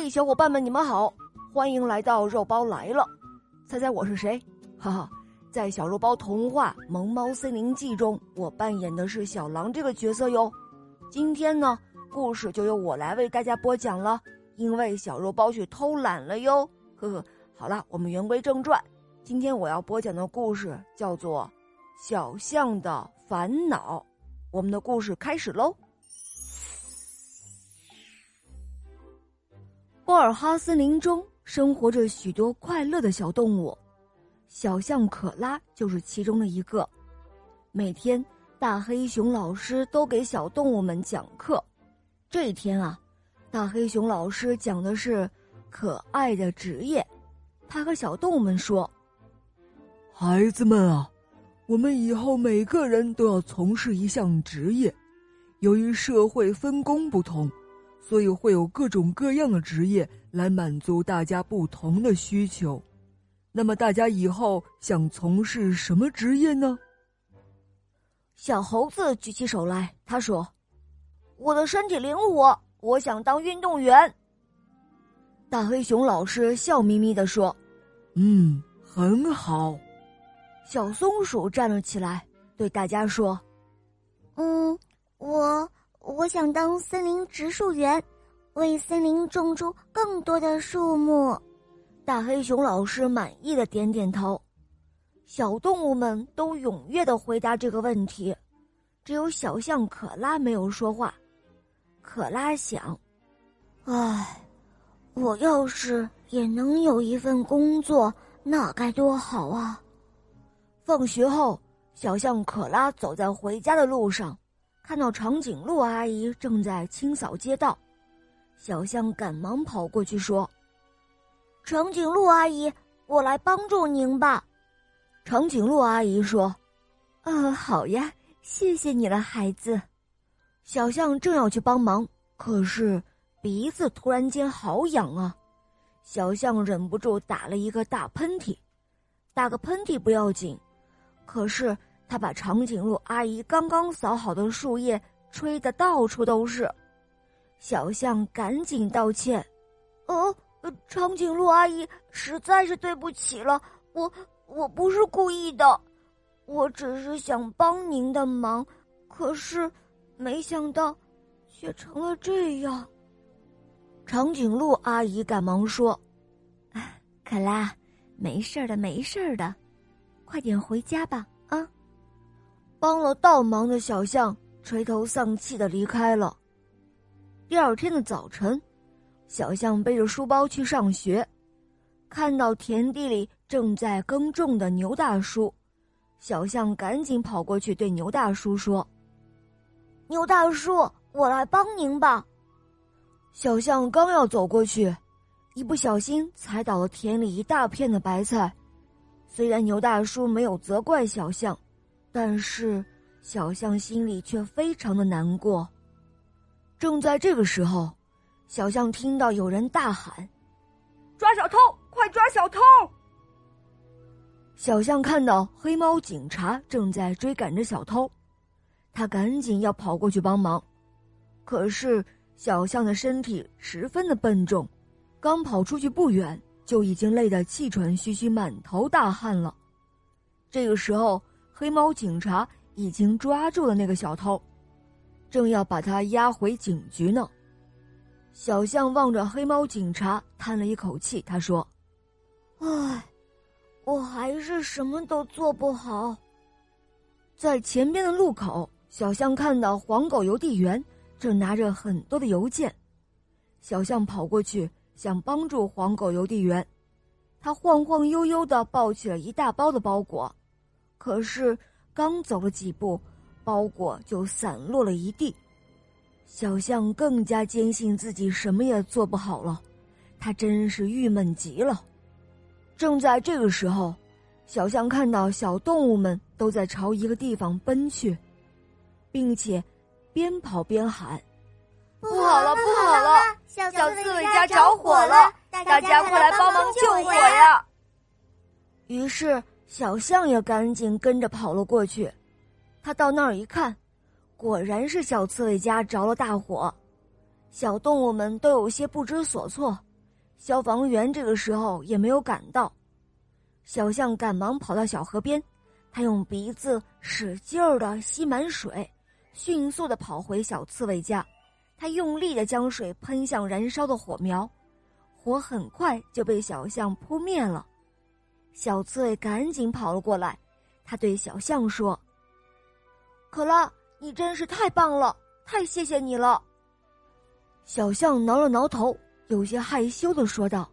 嘿，小伙伴们，你们好，欢迎来到肉包来了。猜猜我是谁？哈哈，在小肉包童话《萌猫森林记》中，我扮演的是小狼这个角色哟。今天呢，故事就由我来为大家播讲了，因为小肉包去偷懒了哟。呵呵，好了，我们言归正传，今天我要播讲的故事叫做《小象的烦恼》。我们的故事开始喽。波尔哈森林中生活着许多快乐的小动物，小象可拉就是其中的一个。每天，大黑熊老师都给小动物们讲课。这一天啊，大黑熊老师讲的是可爱的职业。他和小动物们说：“孩子们啊，我们以后每个人都要从事一项职业。由于社会分工不同。”所以会有各种各样的职业来满足大家不同的需求。那么大家以后想从事什么职业呢？小猴子举起手来，他说：“我的身体灵活，我想当运动员。”大黑熊老师笑眯眯的说：“嗯，很好。”小松鼠站了起来，对大家说：“嗯，我。”我想当森林植树员，为森林种出更多的树木。大黑熊老师满意的点点头。小动物们都踊跃的回答这个问题，只有小象可拉没有说话。可拉想：“唉，我要是也能有一份工作，那该多好啊！”放学后，小象可拉走在回家的路上。看到长颈鹿阿姨正在清扫街道，小象赶忙跑过去说：“长颈鹿阿姨，我来帮助您吧。”长颈鹿阿姨说：“啊，好呀，谢谢你了，孩子。”小象正要去帮忙，可是鼻子突然间好痒啊！小象忍不住打了一个大喷嚏，打个喷嚏不要紧，可是。他把长颈鹿阿姨刚刚扫好的树叶吹得到处都是，小象赶紧道歉：“呃，长颈鹿阿姨，实在是对不起了，我我不是故意的，我只是想帮您的忙，可是没想到却成了这样。”长颈鹿阿姨赶忙说：“可拉，没事的，没事的，快点回家吧。”啊帮了倒忙的小象垂头丧气的离开了。第二天的早晨，小象背着书包去上学，看到田地里正在耕种的牛大叔，小象赶紧跑过去对牛大叔说：“牛大叔，我来帮您吧。”小象刚要走过去，一不小心踩倒了田里一大片的白菜。虽然牛大叔没有责怪小象。但是，小象心里却非常的难过。正在这个时候，小象听到有人大喊：“抓小偷！快抓小偷！”小象看到黑猫警察正在追赶着小偷，他赶紧要跑过去帮忙。可是，小象的身体十分的笨重，刚跑出去不远，就已经累得气喘吁吁、满头大汗了。这个时候。黑猫警察已经抓住了那个小偷，正要把他押回警局呢。小象望着黑猫警察，叹了一口气，他说：“唉，我还是什么都做不好。”在前边的路口，小象看到黄狗邮递员正拿着很多的邮件，小象跑过去想帮助黄狗邮递员，他晃晃悠悠的抱起了一大包的包裹。可是，刚走了几步，包裹就散落了一地。小象更加坚信自己什么也做不好了，他真是郁闷极了。正在这个时候，小象看到小动物们都在朝一个地方奔去，并且边跑边喊：“不好了，不好了！小刺猬家着火了，大家快来帮忙救火呀！”于是。小象也赶紧跟着跑了过去，他到那儿一看，果然是小刺猬家着了大火，小动物们都有些不知所措，消防员这个时候也没有赶到。小象赶忙跑到小河边，他用鼻子使劲儿的吸满水，迅速的跑回小刺猬家。他用力的将水喷向燃烧的火苗，火很快就被小象扑灭了。小刺猬赶紧跑了过来，他对小象说：“可拉，你真是太棒了，太谢谢你了。”小象挠了挠头，有些害羞的说道：“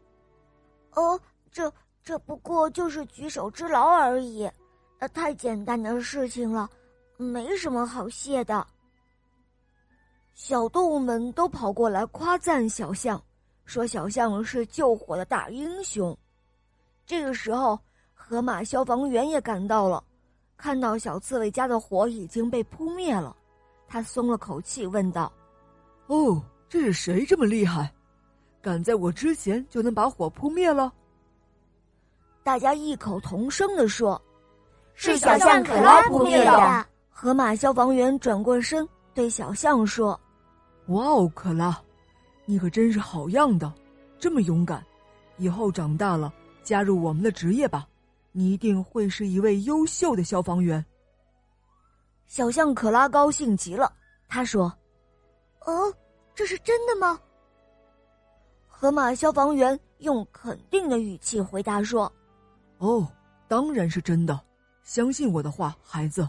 哦，这这不过就是举手之劳而已，呃，太简单的事情了，没什么好谢的。”小动物们都跑过来夸赞小象，说小象是救火的大英雄。这个时候，河马消防员也赶到了，看到小刺猬家的火已经被扑灭了，他松了口气，问道：“哦，这是谁这么厉害，赶在我之前就能把火扑灭了？”大家异口同声的说：“是小象可拉扑灭的。”河马消防员转过身对小象说。哇哦，可拉，你可真是好样的，这么勇敢！以后长大了加入我们的职业吧，你一定会是一位优秀的消防员。小象可拉高兴极了，他说：“哦，这是真的吗？”河马消防员用肯定的语气回答说：“哦，当然是真的，相信我的话，孩子。”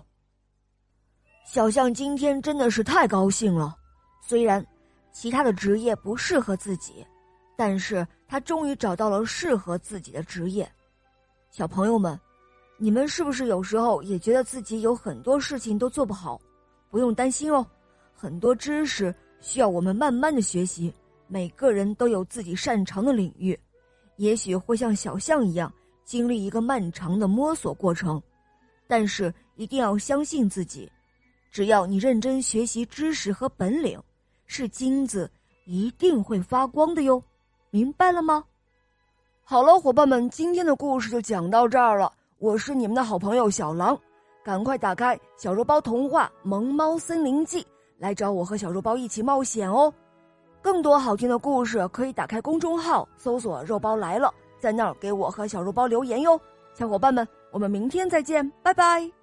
小象今天真的是太高兴了。虽然其他的职业不适合自己，但是他终于找到了适合自己的职业。小朋友们，你们是不是有时候也觉得自己有很多事情都做不好？不用担心哦，很多知识需要我们慢慢的学习。每个人都有自己擅长的领域，也许会像小象一样经历一个漫长的摸索过程，但是一定要相信自己，只要你认真学习知识和本领。是金子，一定会发光的哟，明白了吗？好了，伙伴们，今天的故事就讲到这儿了。我是你们的好朋友小狼，赶快打开小肉包童话《萌猫森林记》，来找我和小肉包一起冒险哦。更多好听的故事，可以打开公众号搜索“肉包来了”，在那儿给我和小肉包留言哟。小伙伴们，我们明天再见，拜拜。